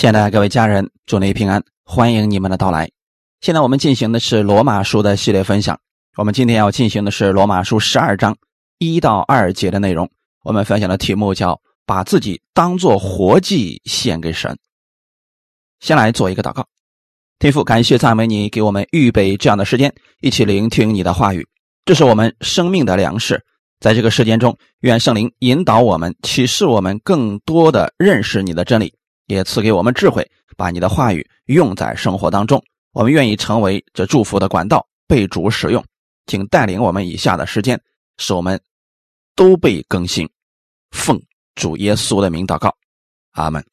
亲爱的各位家人，祝您平安，欢迎你们的到来。现在我们进行的是罗马书的系列分享，我们今天要进行的是罗马书十二章一到二节的内容。我们分享的题目叫“把自己当作活祭献给神”。先来做一个祷告，天父，感谢赞美你，给我们预备这样的时间，一起聆听你的话语，这是我们生命的粮食。在这个时间中，愿圣灵引导我们，启示我们更多的认识你的真理。也赐给我们智慧，把你的话语用在生活当中。我们愿意成为这祝福的管道，被主使用。请带领我们以下的时间，使我们都被更新。奉主耶稣的名祷告，阿门。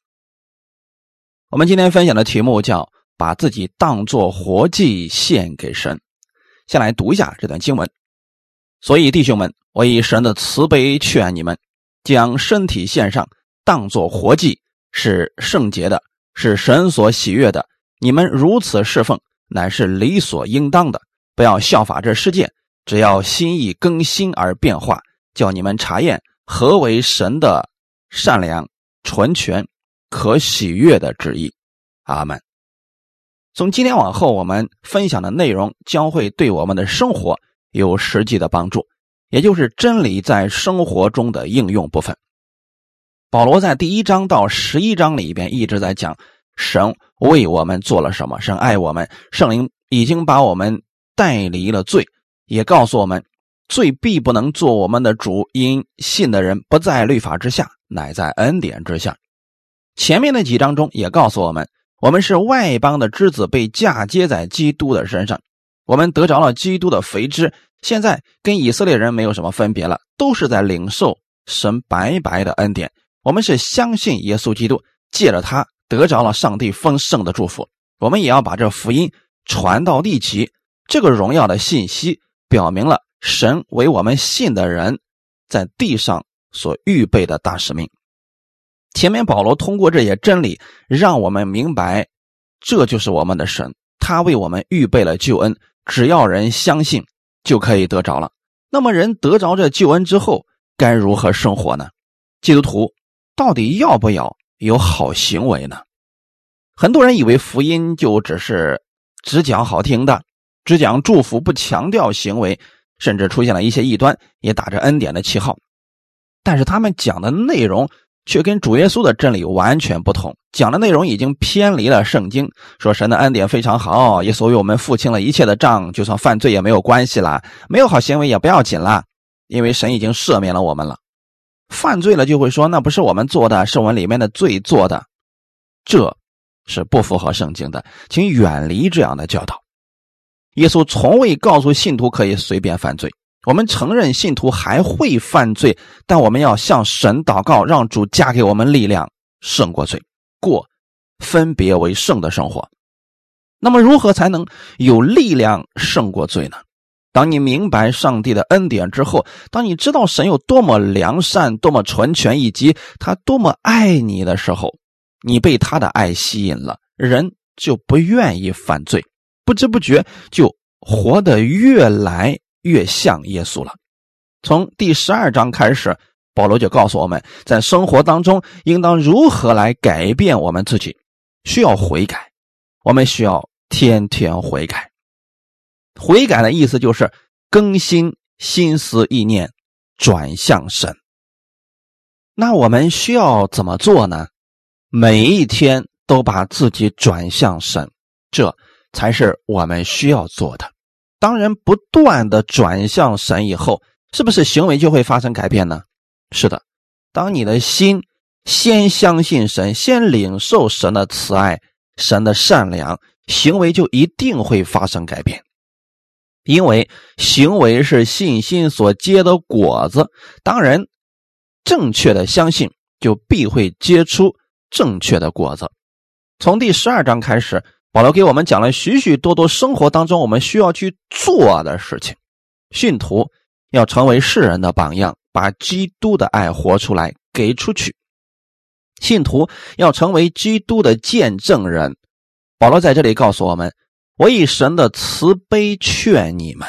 我们今天分享的题目叫“把自己当作活祭献给神”。先来读一下这段经文。所以弟兄们，我以神的慈悲劝你们，将身体献上，当作活祭。是圣洁的，是神所喜悦的。你们如此侍奉，乃是理所应当的。不要效法这世界，只要心意更新而变化，叫你们查验何为神的善良、纯全、可喜悦的旨意。阿门。从今天往后，我们分享的内容将会对我们的生活有实际的帮助，也就是真理在生活中的应用部分。保罗在第一章到十一章里边一直在讲神为我们做了什么，神爱我们，圣灵已经把我们带离了罪，也告诉我们罪必不能做我们的主，因信的人不在律法之下，乃在恩典之下。前面的几章中也告诉我们，我们是外邦的之子，被嫁接在基督的身上，我们得着了基督的肥脂，现在跟以色列人没有什么分别了，都是在领受神白白的恩典。我们是相信耶稣基督，借着他得着了上帝丰盛的祝福。我们也要把这福音传到地极。这个荣耀的信息表明了神为我们信的人在地上所预备的大使命。前面保罗通过这些真理，让我们明白，这就是我们的神，他为我们预备了救恩，只要人相信，就可以得着了。那么，人得着这救恩之后，该如何生活呢？基督徒。到底要不要有好行为呢？很多人以为福音就只是只讲好听的，只讲祝福，不强调行为，甚至出现了一些异端，也打着恩典的旗号。但是他们讲的内容却跟主耶稣的真理完全不同，讲的内容已经偏离了圣经。说神的恩典非常好，也所为我们付清了一切的账，就算犯罪也没有关系啦，没有好行为也不要紧啦，因为神已经赦免了我们了。犯罪了就会说那不是我们做的，是我们里面的罪做的，这是不符合圣经的，请远离这样的教导。耶稣从未告诉信徒可以随便犯罪。我们承认信徒还会犯罪，但我们要向神祷告，让主加给我们力量胜过罪，过分别为圣的生活。那么，如何才能有力量胜过罪呢？当你明白上帝的恩典之后，当你知道神有多么良善、多么纯全，以及他多么爱你的时候，你被他的爱吸引了，人就不愿意犯罪，不知不觉就活得越来越像耶稣了。从第十二章开始，保罗就告诉我们在生活当中应当如何来改变我们自己，需要悔改，我们需要天天悔改。悔改的意思就是更新心思意念，转向神。那我们需要怎么做呢？每一天都把自己转向神，这才是我们需要做的。当人不断的转向神以后，是不是行为就会发生改变呢？是的，当你的心先相信神，先领受神的慈爱、神的善良，行为就一定会发生改变。因为行为是信心所结的果子，当人正确的相信，就必会结出正确的果子。从第十二章开始，保罗给我们讲了许许多多生活当中我们需要去做的事情。信徒要成为世人的榜样，把基督的爱活出来，给出去。信徒要成为基督的见证人。保罗在这里告诉我们。我以神的慈悲劝你们，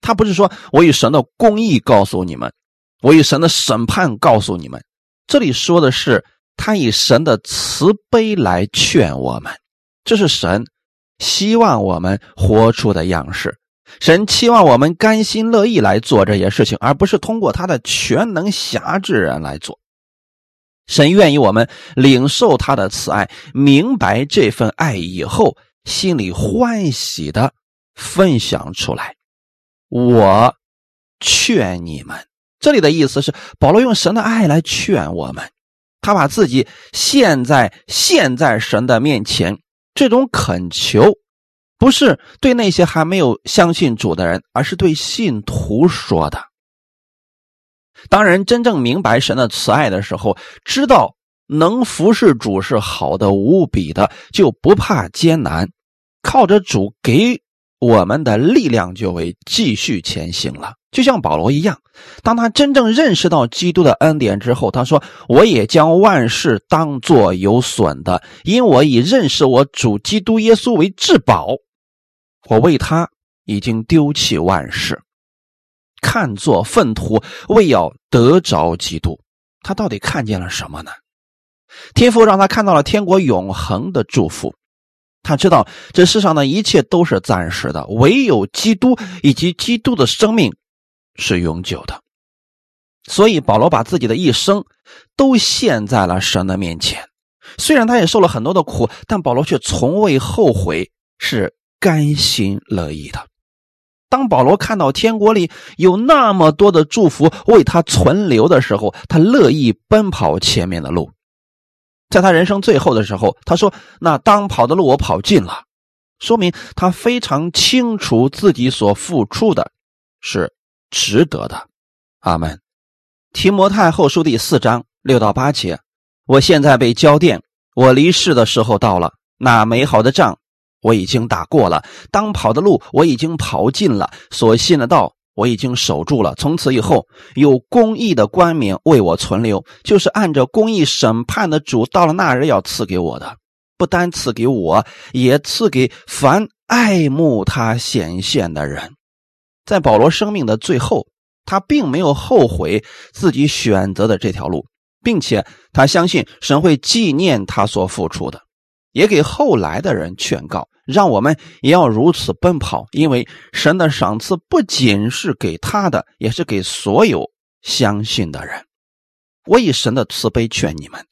他不是说我以神的公义告诉你们，我以神的审判告诉你们。这里说的是他以神的慈悲来劝我们，这是神希望我们活出的样式。神期望我们甘心乐意来做这些事情，而不是通过他的全能辖制人来做。神愿意我们领受他的慈爱，明白这份爱以后，心里欢喜的分享出来。我劝你们，这里的意思是保罗用神的爱来劝我们。他把自己现在现在神的面前，这种恳求，不是对那些还没有相信主的人，而是对信徒说的。当人真正明白神的慈爱的时候，知道能服侍主是好的无比的，就不怕艰难，靠着主给我们的力量，就会继续前行了。就像保罗一样，当他真正认识到基督的恩典之后，他说：“我也将万事当作有损的，因我已认识我主基督耶稣为至宝。我为他已经丢弃万事，看作粪土，为要得着基督。他到底看见了什么呢？天父让他看到了天国永恒的祝福。他知道这世上的一切都是暂时的，唯有基督以及基督的生命。”是永久的，所以保罗把自己的一生都献在了神的面前。虽然他也受了很多的苦，但保罗却从未后悔，是甘心乐意的。当保罗看到天国里有那么多的祝福为他存留的时候，他乐意奔跑前面的路。在他人生最后的时候，他说：“那当跑的路我跑尽了。”说明他非常清楚自己所付出的是。值得的，阿门。提摩太后书第四章六到八节，我现在被交电，我离世的时候到了。那美好的仗我已经打过了，当跑的路我已经跑尽了，所信的道我已经守住了。从此以后，有公义的冠冕为我存留，就是按着公义审判的主，到了那日要赐给我的，不单赐给我，也赐给凡爱慕他显现的人。在保罗生命的最后，他并没有后悔自己选择的这条路，并且他相信神会纪念他所付出的，也给后来的人劝告，让我们也要如此奔跑，因为神的赏赐不仅是给他的，也是给所有相信的人。我以神的慈悲劝你们，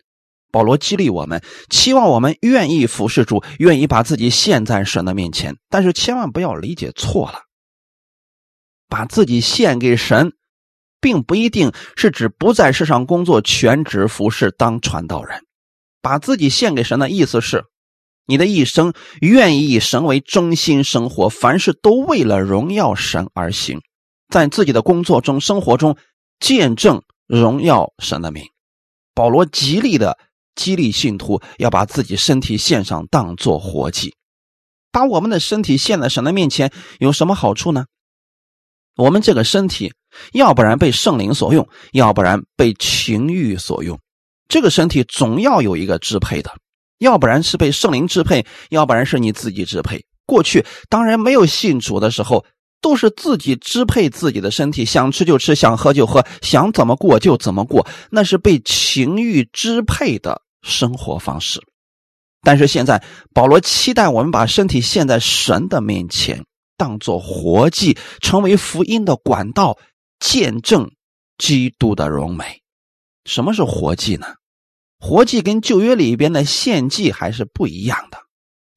保罗激励我们，期望我们愿意服侍主，愿意把自己献在神的面前，但是千万不要理解错了。把自己献给神，并不一定是指不在世上工作、全职服侍当传道人。把自己献给神的意思是，你的一生愿意以神为中心生活，凡事都为了荣耀神而行，在自己的工作中、生活中见证荣耀神的名。保罗极力的激励信徒要把自己身体献上，当做活祭。把我们的身体献在神的面前，有什么好处呢？我们这个身体，要不然被圣灵所用，要不然被情欲所用。这个身体总要有一个支配的，要不然是被圣灵支配，要不然是你自己支配。过去当然没有信主的时候，都是自己支配自己的身体，想吃就吃，想喝就喝，想怎么过就怎么过，那是被情欲支配的生活方式。但是现在，保罗期待我们把身体献在神的面前。当做活祭，成为福音的管道，见证基督的荣美。什么是活祭呢？活祭跟旧约里边的献祭还是不一样的。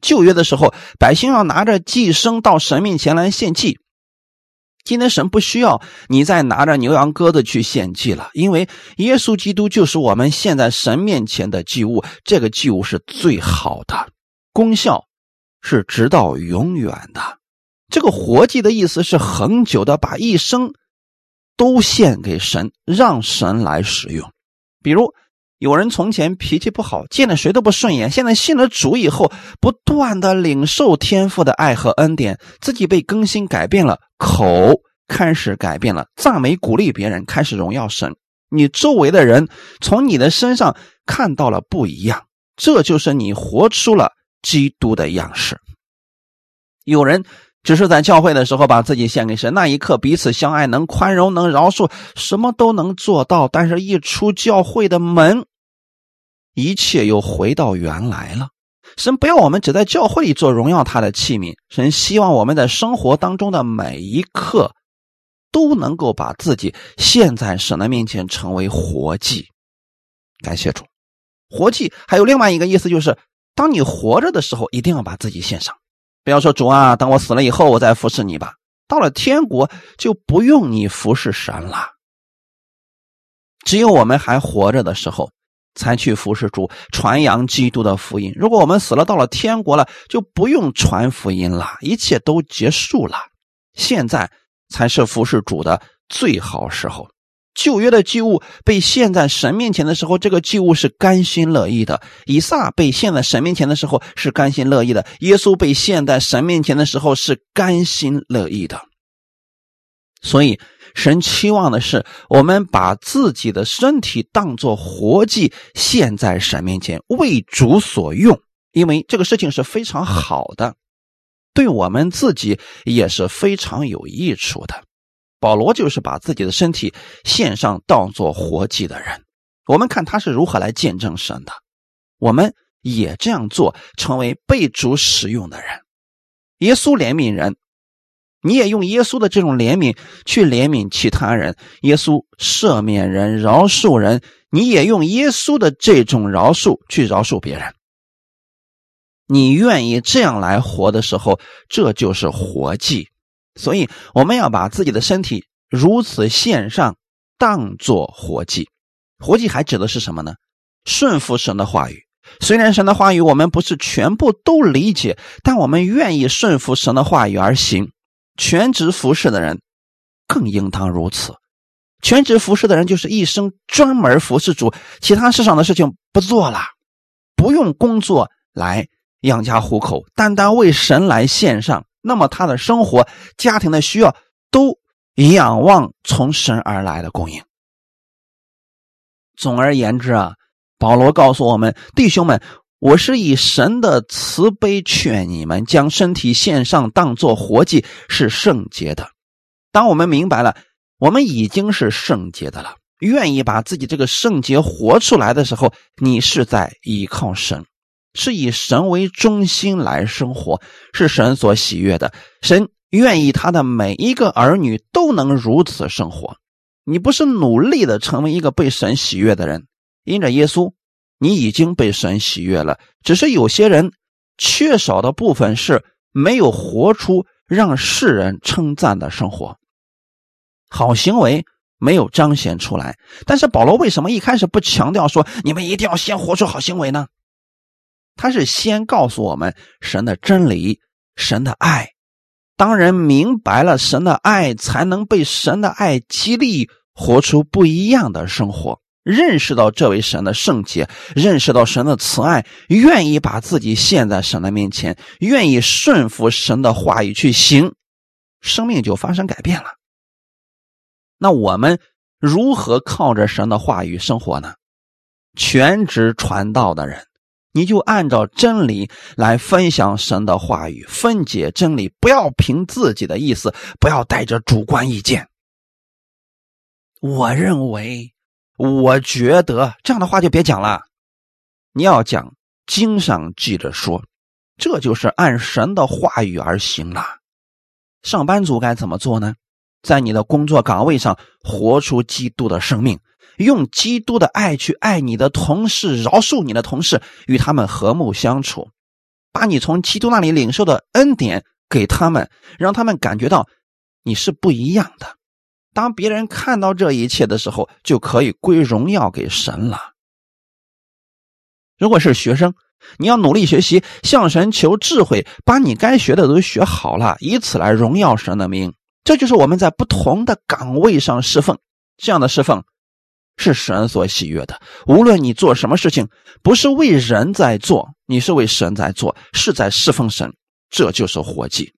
旧约的时候，百姓要拿着祭牲到神面前来献祭。今天神不需要你再拿着牛羊鸽子去献祭了，因为耶稣基督就是我们现在神面前的祭物。这个祭物是最好的，功效是直到永远的。这个活祭的意思是恒久的，把一生都献给神，让神来使用。比如有人从前脾气不好，见了谁都不顺眼，现在信了主以后，不断的领受天父的爱和恩典，自己被更新改变了，口开始改变了，赞美鼓励别人，开始荣耀神。你周围的人从你的身上看到了不一样，这就是你活出了基督的样式。有人。只是在教会的时候把自己献给神，那一刻彼此相爱，能宽容，能饶恕，什么都能做到。但是，一出教会的门，一切又回到原来了。神不要我们只在教会里做荣耀他的器皿，神希望我们在生活当中的每一刻都能够把自己献在神的面前，成为活祭。感谢主，活祭还有另外一个意思，就是当你活着的时候，一定要把自己献上。不要说主啊，等我死了以后，我再服侍你吧。到了天国，就不用你服侍神了。只有我们还活着的时候。才去服侍主，传扬基督的福音。如果我们死了，到了天国了，就不用传福音了，一切都结束了。现在才是服侍主的最好时候。旧约的祭物被献在神面前的时候，这个祭物是甘心乐意的；以撒被献在神面前的时候是甘心乐意的；耶稣被献在神面前的时候是甘心乐意的。所以。神期望的是，我们把自己的身体当作活祭献在神面前，为主所用，因为这个事情是非常好的，对我们自己也是非常有益处的。保罗就是把自己的身体献上当作活祭的人。我们看他是如何来见证神的，我们也这样做，成为被主使用的人。耶稣怜悯人。你也用耶稣的这种怜悯去怜悯其他人，耶稣赦免人、饶恕人，你也用耶稣的这种饶恕去饶恕别人。你愿意这样来活的时候，这就是活祭。所以我们要把自己的身体如此献上，当做活祭。活祭还指的是什么呢？顺服神的话语。虽然神的话语我们不是全部都理解，但我们愿意顺服神的话语而行。全职服侍的人更应当如此。全职服侍的人就是一生专门服侍主，其他世上的事情不做了，不用工作来养家糊口，单单为神来献上。那么他的生活、家庭的需要都仰望从神而来的供应。总而言之啊，保罗告诉我们弟兄们。我是以神的慈悲劝你们，将身体献上，当做活祭，是圣洁的。当我们明白了，我们已经是圣洁的了，愿意把自己这个圣洁活出来的时候，你是在依靠神，是以神为中心来生活，是神所喜悦的。神愿意他的每一个儿女都能如此生活。你不是努力的成为一个被神喜悦的人，因着耶稣。你已经被神喜悦了，只是有些人缺少的部分是没有活出让世人称赞的生活，好行为没有彰显出来。但是保罗为什么一开始不强调说你们一定要先活出好行为呢？他是先告诉我们神的真理、神的爱。当人明白了神的爱，才能被神的爱激励，活出不一样的生活。认识到这位神的圣洁，认识到神的慈爱，愿意把自己献在神的面前，愿意顺服神的话语去行，生命就发生改变了。那我们如何靠着神的话语生活呢？全职传道的人，你就按照真理来分享神的话语，分解真理，不要凭自己的意思，不要带着主观意见。我认为。我觉得这样的话就别讲了，你要讲经上记着说，这就是按神的话语而行了。上班族该怎么做呢？在你的工作岗位上活出基督的生命，用基督的爱去爱你的同事，饶恕你的同事，与他们和睦相处，把你从基督那里领受的恩典给他们，让他们感觉到你是不一样的。当别人看到这一切的时候，就可以归荣耀给神了。如果是学生，你要努力学习，向神求智慧，把你该学的都学好了，以此来荣耀神的名。这就是我们在不同的岗位上侍奉，这样的侍奉是神所喜悦的。无论你做什么事情，不是为人在做，你是为神在做，是在侍奉神，这就是活计。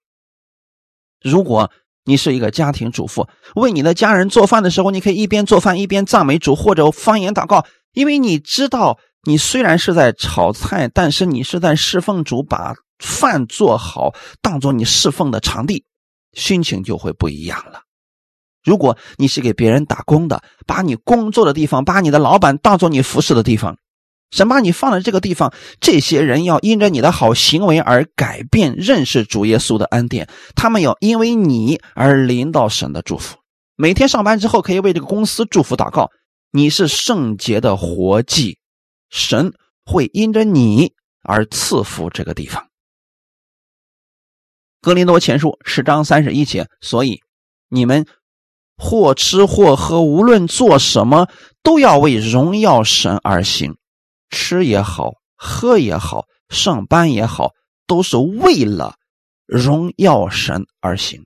如果。你是一个家庭主妇，为你的家人做饭的时候，你可以一边做饭一边赞美主或者方言祷告，因为你知道，你虽然是在炒菜，但是你是在侍奉主，把饭做好当做你侍奉的场地，心情就会不一样了。如果你是给别人打工的，把你工作的地方，把你的老板当做你服侍的地方，神把你放在这个地方，这些人要因着你的好行为而改变认识主耶稣的恩典，他们要因为你而临到神的祝福。每天上班之后，可以为这个公司祝福祷告。你是圣洁的活祭，神会因着你而赐福这个地方。格林多前书十章三十一节，所以你们或吃或喝，无论做什么，都要为荣耀神而行。吃也好，喝也好，上班也好，都是为了荣耀神而行。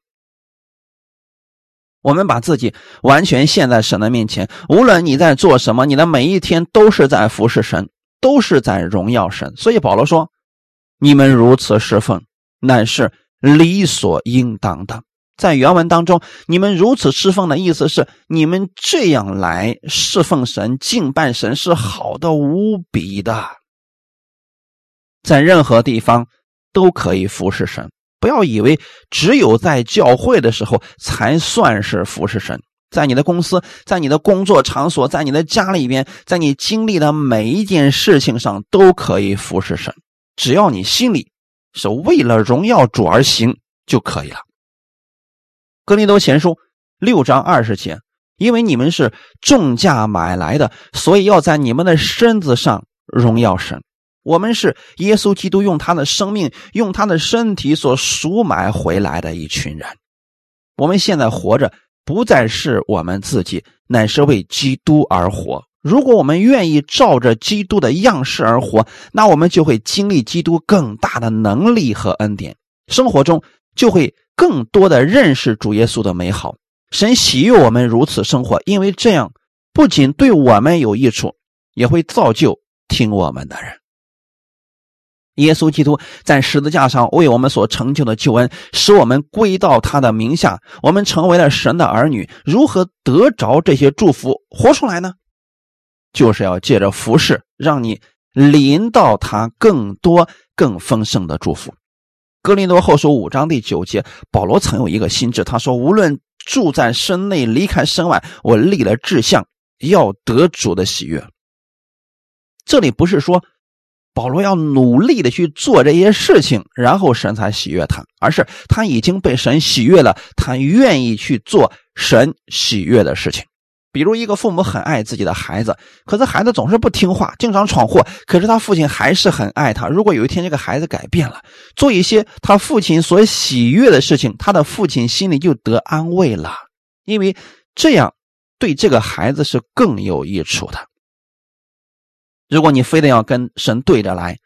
我们把自己完全献在神的面前，无论你在做什么，你的每一天都是在服侍神，都是在荣耀神。所以保罗说：“你们如此侍奉，乃是理所应当的。”在原文当中，“你们如此侍奉”的意思是，你们这样来侍奉神、敬拜神是好的无比的，在任何地方都可以服侍神。不要以为只有在教会的时候才算是服侍神，在你的公司、在你的工作场所、在你的家里边，在你经历的每一件事情上都可以服侍神。只要你心里是为了荣耀主而行就可以了。格林多前书六章二十节，因为你们是重价买来的，所以要在你们的身子上荣耀神。我们是耶稣基督用他的生命、用他的身体所赎买回来的一群人。我们现在活着，不再是我们自己，乃是为基督而活。如果我们愿意照着基督的样式而活，那我们就会经历基督更大的能力和恩典，生活中就会更多的认识主耶稣的美好。神喜悦我们如此生活，因为这样不仅对我们有益处，也会造就听我们的人。耶稣基督在十字架上为我们所成就的救恩，使我们归到他的名下，我们成为了神的儿女。如何得着这些祝福，活出来呢？就是要借着服侍，让你临到他更多、更丰盛的祝福。格林多后书五章第九节，保罗曾有一个心智，他说：“无论住在身内，离开身外，我立了志向，要得主的喜悦。”这里不是说。保罗要努力的去做这些事情，然后神才喜悦他，而是他已经被神喜悦了，他愿意去做神喜悦的事情。比如一个父母很爱自己的孩子，可是孩子总是不听话，经常闯祸，可是他父亲还是很爱他。如果有一天这个孩子改变了，做一些他父亲所喜悦的事情，他的父亲心里就得安慰了，因为这样对这个孩子是更有益处的。如果你非得要跟神对着来，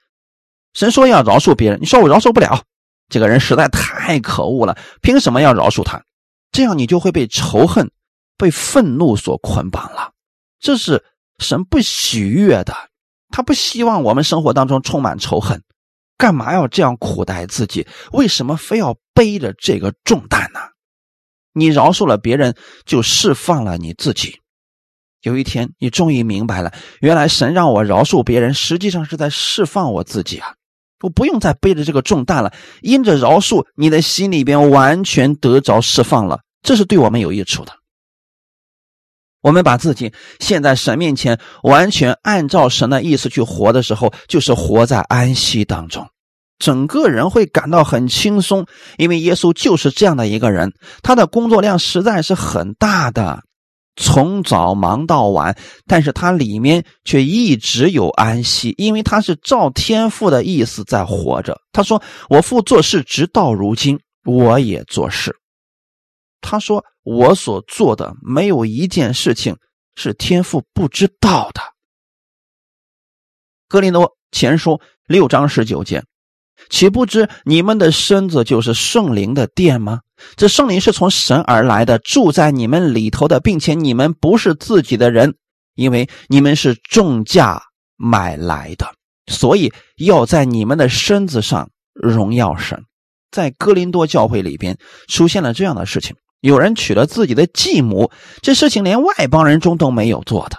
神说要饶恕别人，你说我饶恕不了，这个人实在太可恶了，凭什么要饶恕他？这样你就会被仇恨、被愤怒所捆绑了。这是神不喜悦的，他不希望我们生活当中充满仇恨。干嘛要这样苦待自己？为什么非要背着这个重担呢？你饶恕了别人，就释放了你自己。有一天，你终于明白了，原来神让我饶恕别人，实际上是在释放我自己啊！我不用再背着这个重担了。因着饶恕，你的心里边完全得着释放了，这是对我们有益处的。我们把自己现在神面前，完全按照神的意思去活的时候，就是活在安息当中，整个人会感到很轻松，因为耶稣就是这样的一个人，他的工作量实在是很大的。从早忙到晚，但是他里面却一直有安息，因为他是照天父的意思在活着。他说：“我父做事，直到如今，我也做事。”他说：“我所做的没有一件事情是天父不知道的。”格林多前书六章十九节。岂不知你们的身子就是圣灵的殿吗？这圣灵是从神而来的，住在你们里头的，并且你们不是自己的人，因为你们是重价买来的，所以要在你们的身子上荣耀神。在哥林多教会里边出现了这样的事情：有人娶了自己的继母，这事情连外邦人中都没有做的。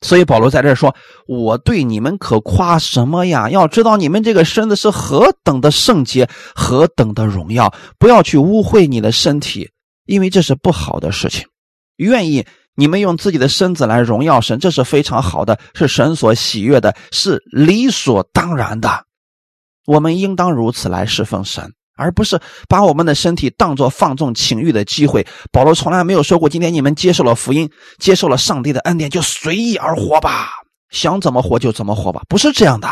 所以保罗在这说：“我对你们可夸什么呀？要知道你们这个身子是何等的圣洁，何等的荣耀！不要去污秽你的身体，因为这是不好的事情。愿意你们用自己的身子来荣耀神，这是非常好的，是神所喜悦的，是理所当然的。我们应当如此来侍奉神，而不是把我们的身体当作放纵情欲的机会。保罗从来没有说过，今天你们接受了福音，接受了上帝的恩典，就随意而活吧，想怎么活就怎么活吧，不是这样的。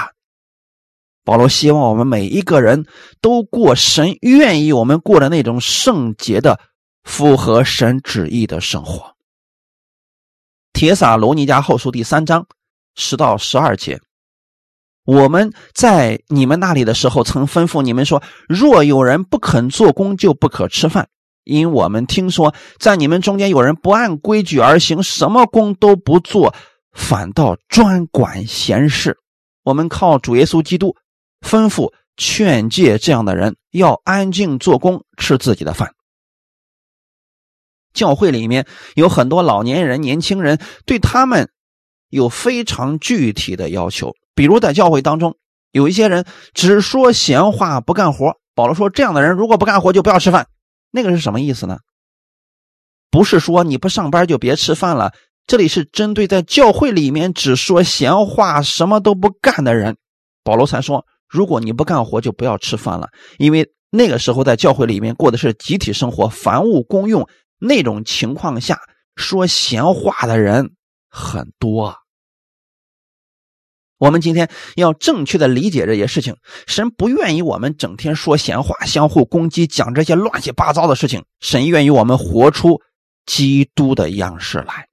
保罗希望我们每一个人都过神愿意我们过的那种圣洁的、符合神旨意的生活。铁撒罗尼迦后书第三章十到十二节，我们在你们那里的时候，曾吩咐你们说：若有人不肯做工，就不可吃饭。因我们听说，在你们中间有人不按规矩而行，什么工都不做，反倒专管闲事。我们靠主耶稣基督。吩咐劝诫这样的人要安静做工，吃自己的饭。教会里面有很多老年人、年轻人，对他们有非常具体的要求。比如在教会当中，有一些人只说闲话不干活。保罗说，这样的人如果不干活，就不要吃饭。那个是什么意思呢？不是说你不上班就别吃饭了，这里是针对在教会里面只说闲话、什么都不干的人。保罗才说。如果你不干活，就不要吃饭了，因为那个时候在教会里面过的是集体生活，凡物公用那种情况下，说闲话的人很多。我们今天要正确的理解这些事情，神不愿意我们整天说闲话，相互攻击，讲这些乱七八糟的事情。神愿意我们活出基督的样式来。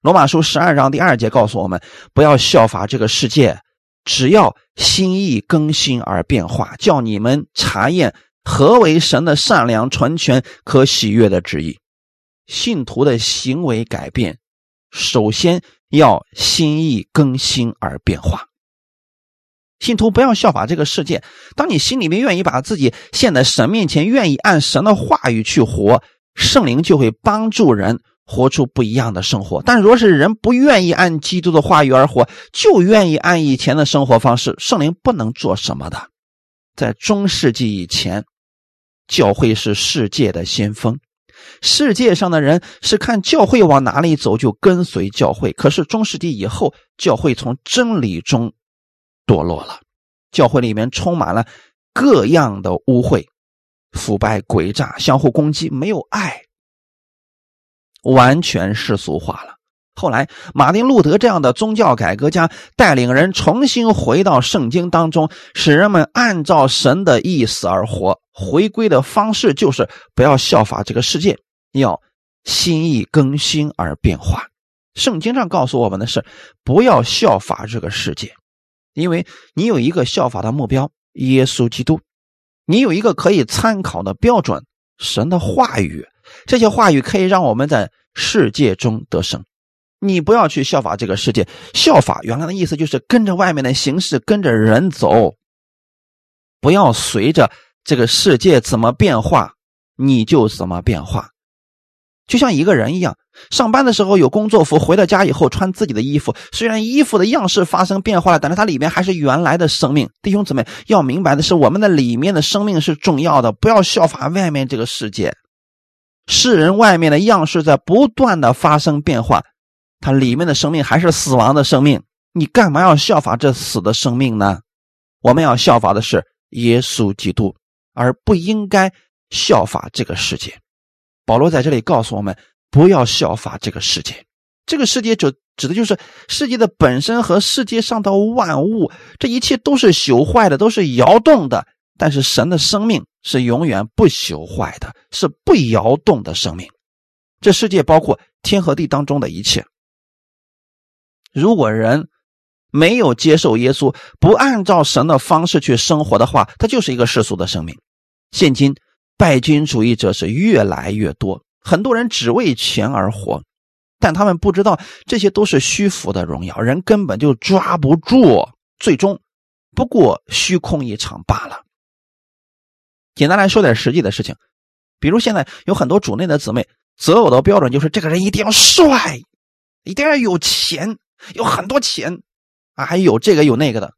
罗马书十二章第二节告诉我们，不要效法这个世界。只要心意更新而变化，叫你们查验何为神的善良、纯全、可喜悦的旨意。信徒的行为改变，首先要心意更新而变化。信徒不要效法这个世界。当你心里面愿意把自己献在神面前，愿意按神的话语去活，圣灵就会帮助人。活出不一样的生活，但若是人不愿意按基督的话语而活，就愿意按以前的生活方式，圣灵不能做什么的。在中世纪以前，教会是世界的先锋，世界上的人是看教会往哪里走就跟随教会。可是中世纪以后，教会从真理中堕落了，教会里面充满了各样的污秽、腐败、诡诈、相互攻击，没有爱。完全世俗化了。后来，马丁·路德这样的宗教改革家带领人重新回到圣经当中，使人们按照神的意思而活。回归的方式就是不要效法这个世界，要心意更新而变化。圣经上告诉我们的是，不要效法这个世界，因为你有一个效法的目标——耶稣基督；你有一个可以参考的标准——神的话语。这些话语可以让我们在世界中得胜。你不要去效法这个世界，效法原来的意思就是跟着外面的形式，跟着人走，不要随着这个世界怎么变化，你就怎么变化。就像一个人一样，上班的时候有工作服，回到家以后穿自己的衣服。虽然衣服的样式发生变化了，但是它里面还是原来的生命。弟兄姊妹要明白的是，我们的里面的生命是重要的，不要效法外面这个世界。世人外面的样式在不断的发生变化，它里面的生命还是死亡的生命。你干嘛要效法这死的生命呢？我们要效法的是耶稣基督，而不应该效法这个世界。保罗在这里告诉我们，不要效法这个世界。这个世界就指的就是世界的本身和世界上的万物，这一切都是朽坏的，都是摇动的。但是神的生命是永远不朽坏的，是不摇动的生命。这世界包括天和地当中的一切。如果人没有接受耶稣，不按照神的方式去生活的话，他就是一个世俗的生命。现今拜金主义者是越来越多，很多人只为钱而活，但他们不知道这些都是虚浮的荣耀，人根本就抓不住，最终不过虚空一场罢了。简单来说点实际的事情，比如现在有很多主内的姊妹择偶的标准就是这个人一定要帅，一定要有钱，有很多钱啊，还有这个有那个的。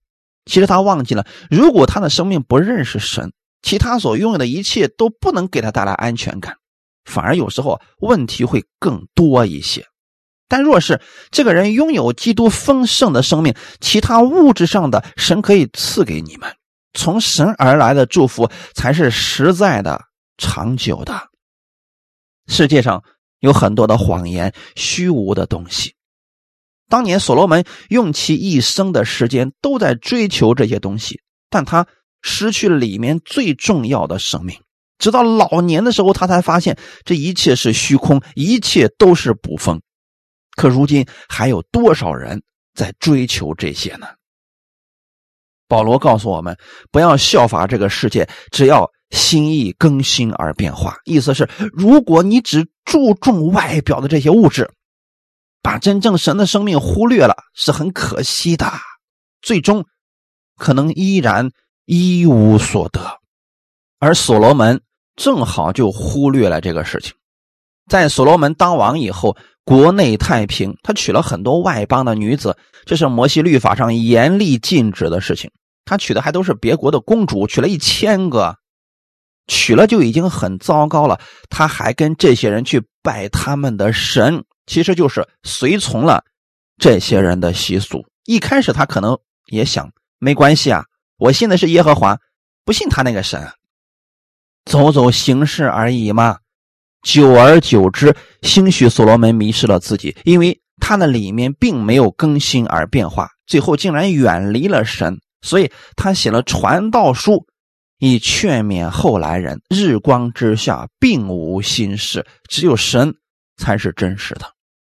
其实他忘记了，如果他的生命不认识神，其他所拥有的一切都不能给他带来安全感。反而有时候问题会更多一些。但若是这个人拥有基督丰盛的生命，其他物质上的神可以赐给你们，从神而来的祝福才是实在的、长久的。世界上有很多的谎言、虚无的东西。当年所罗门用其一生的时间都在追求这些东西，但他失去里面最重要的生命。直到老年的时候，他才发现这一切是虚空，一切都是捕风。可如今还有多少人在追求这些呢？保罗告诉我们，不要效法这个世界，只要心意更新而变化。意思是，如果你只注重外表的这些物质，把真正神的生命忽略了，是很可惜的，最终可能依然一无所得。而所罗门正好就忽略了这个事情，在所罗门当王以后。国内太平，他娶了很多外邦的女子，这是摩西律法上严厉禁止的事情。他娶的还都是别国的公主，娶了一千个，娶了就已经很糟糕了。他还跟这些人去拜他们的神，其实就是随从了这些人的习俗。一开始他可能也想，没关系啊，我信的是耶和华，不信他那个神，走走形式而已嘛。久而久之，兴许所罗门迷失了自己，因为他那里面并没有更新而变化，最后竟然远离了神。所以他写了传道书，以劝勉后来人：日光之下并无新事，只有神才是真实的。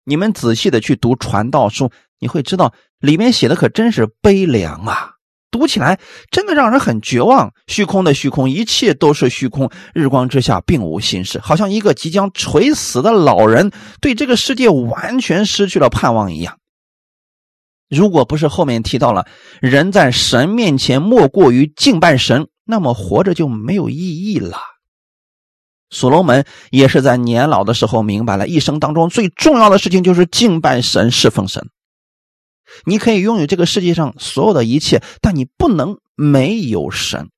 你们仔细的去读传道书，你会知道里面写的可真是悲凉啊。读起来真的让人很绝望，虚空的虚空，一切都是虚空。日光之下并无新事，好像一个即将垂死的老人对这个世界完全失去了盼望一样。如果不是后面提到了人在神面前莫过于敬拜神，那么活着就没有意义了。所罗门也是在年老的时候明白了，一生当中最重要的事情就是敬拜神、侍奉神。你可以拥有这个世界上所有的一切，但你不能没有神。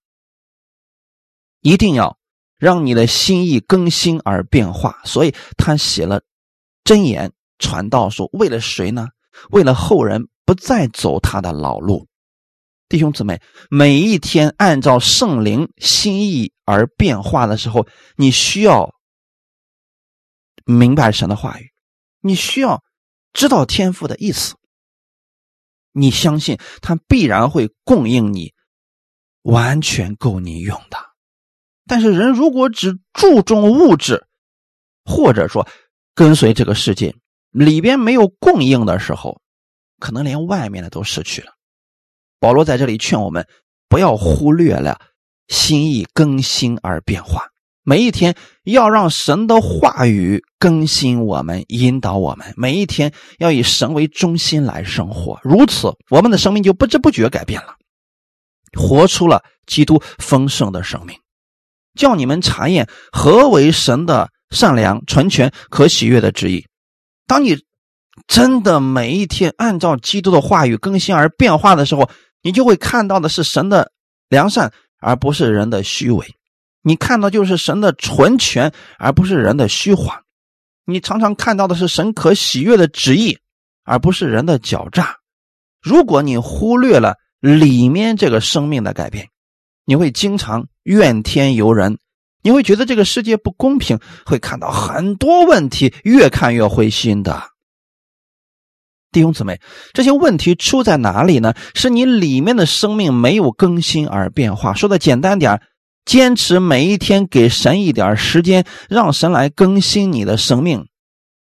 一定要让你的心意更新而变化。所以他写了真言传道书，为了谁呢？为了后人不再走他的老路。弟兄姊妹，每一天按照圣灵心意而变化的时候，你需要明白神的话语，你需要知道天赋的意思。你相信他必然会供应你，完全够你用的。但是人如果只注重物质，或者说跟随这个世界里边没有供应的时候，可能连外面的都失去了。保罗在这里劝我们不要忽略了心意更新而变化。每一天要让神的话语更新我们、引导我们。每一天要以神为中心来生活，如此我们的生命就不知不觉改变了，活出了基督丰盛的生命。叫你们查验何为神的善良、纯全、可喜悦的旨意。当你真的每一天按照基督的话语更新而变化的时候，你就会看到的是神的良善，而不是人的虚伪。你看到就是神的纯全，而不是人的虚谎；你常常看到的是神可喜悦的旨意，而不是人的狡诈。如果你忽略了里面这个生命的改变，你会经常怨天尤人，你会觉得这个世界不公平，会看到很多问题，越看越灰心的。弟兄姊妹，这些问题出在哪里呢？是你里面的生命没有更新而变化。说的简单点坚持每一天给神一点时间，让神来更新你的生命。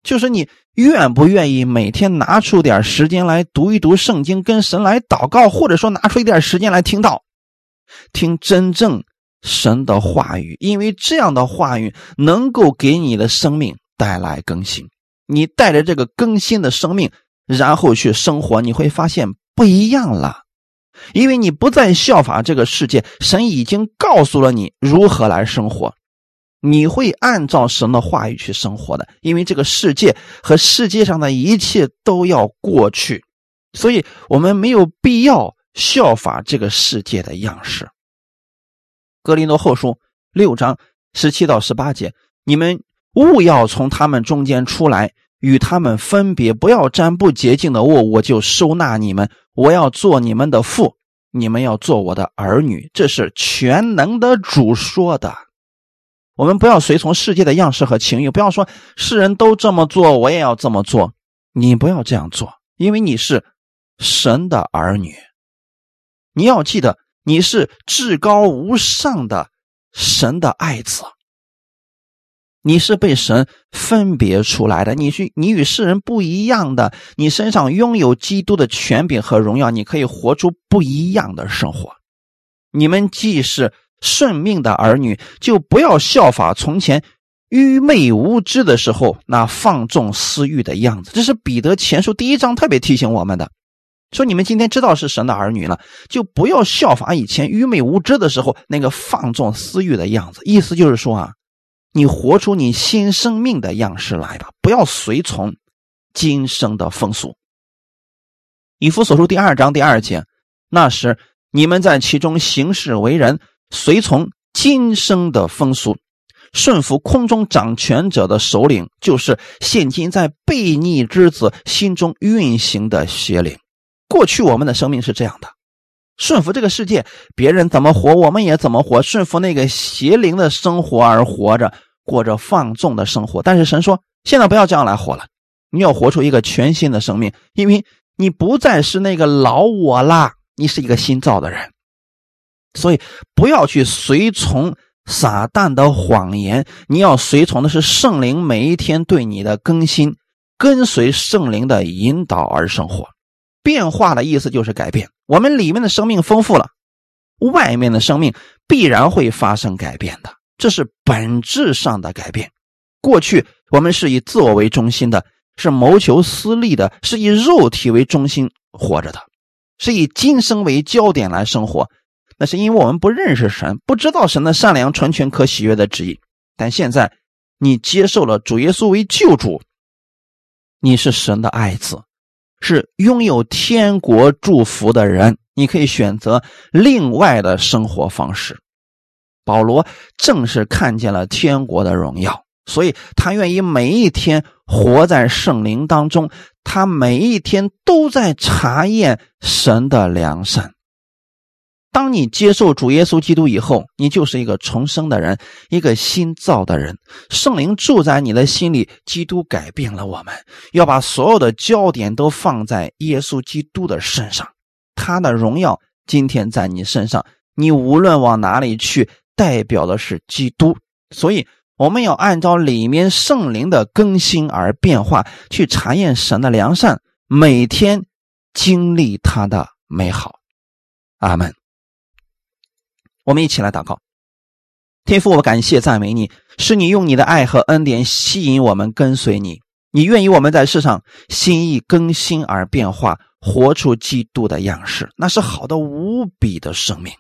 就是你愿不愿意每天拿出点时间来读一读圣经，跟神来祷告，或者说拿出一点时间来听到，听真正神的话语，因为这样的话语能够给你的生命带来更新。你带着这个更新的生命，然后去生活，你会发现不一样了。因为你不再效法这个世界，神已经告诉了你如何来生活，你会按照神的话语去生活的。因为这个世界和世界上的一切都要过去，所以我们没有必要效法这个世界的样式。格林多后书六章十七到十八节，你们勿要从他们中间出来，与他们分别，不要沾不洁净的物，我就收纳你们。我要做你们的父，你们要做我的儿女。这是全能的主说的。我们不要随从世界的样式和情欲，不要说世人都这么做，我也要这么做。你不要这样做，因为你是神的儿女。你要记得，你是至高无上的神的爱子。你是被神分别出来的，你是你与世人不一样的，你身上拥有基督的权柄和荣耀，你可以活出不一样的生活。你们既是顺命的儿女，就不要效法从前愚昧无知的时候那放纵私欲的样子。这是彼得前书第一章特别提醒我们的。说你们今天知道是神的儿女了，就不要效法以前愚昧无知的时候那个放纵私欲的样子。意思就是说啊，你活出你新生命的样式来吧，不要随从今生的风俗。以弗所书第二章第二节，那时你们在其中行事为人，随从今生的风俗，顺服空中掌权者的首领，就是现今在悖逆之子心中运行的邪灵。过去我们的生命是这样的，顺服这个世界，别人怎么活，我们也怎么活，顺服那个邪灵的生活而活着，过着放纵的生活。但是神说，现在不要这样来活了，你要活出一个全新的生命，因为你不再是那个老我啦，你是一个新造的人。所以不要去随从撒旦的谎言，你要随从的是圣灵每一天对你的更新，跟随圣灵的引导而生活。变化的意思就是改变。我们里面的生命丰富了，外面的生命必然会发生改变的，这是本质上的改变。过去我们是以自我为中心的，是谋求私利的，是以肉体为中心活着的，是以今生为焦点来生活。那是因为我们不认识神，不知道神的善良、纯全、可喜悦的旨意。但现在你接受了主耶稣为救主，你是神的爱子。是拥有天国祝福的人，你可以选择另外的生活方式。保罗正是看见了天国的荣耀，所以他愿意每一天活在圣灵当中，他每一天都在查验神的良善。当你接受主耶稣基督以后，你就是一个重生的人，一个新造的人。圣灵住在你的心里，基督改变了我们。要把所有的焦点都放在耶稣基督的身上，他的荣耀今天在你身上，你无论往哪里去，代表的是基督。所以，我们要按照里面圣灵的更新而变化，去查验神的良善，每天经历他的美好。阿门。我们一起来祷告，天父，我感谢赞美你，是你用你的爱和恩典吸引我们跟随你，你愿意我们在世上心意更新而变化，活出基督的样式，那是好的无比的生命。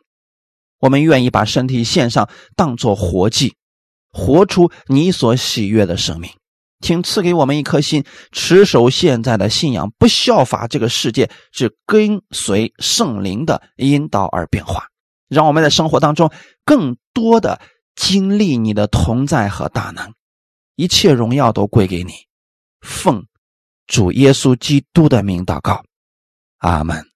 我们愿意把身体献上，当作活祭，活出你所喜悦的生命。请赐给我们一颗心，持守现在的信仰，不效法这个世界，只跟随圣灵的引导而变化。让我们在生活当中更多的经历你的同在和大能，一切荣耀都归给你。奉主耶稣基督的名祷告，阿门。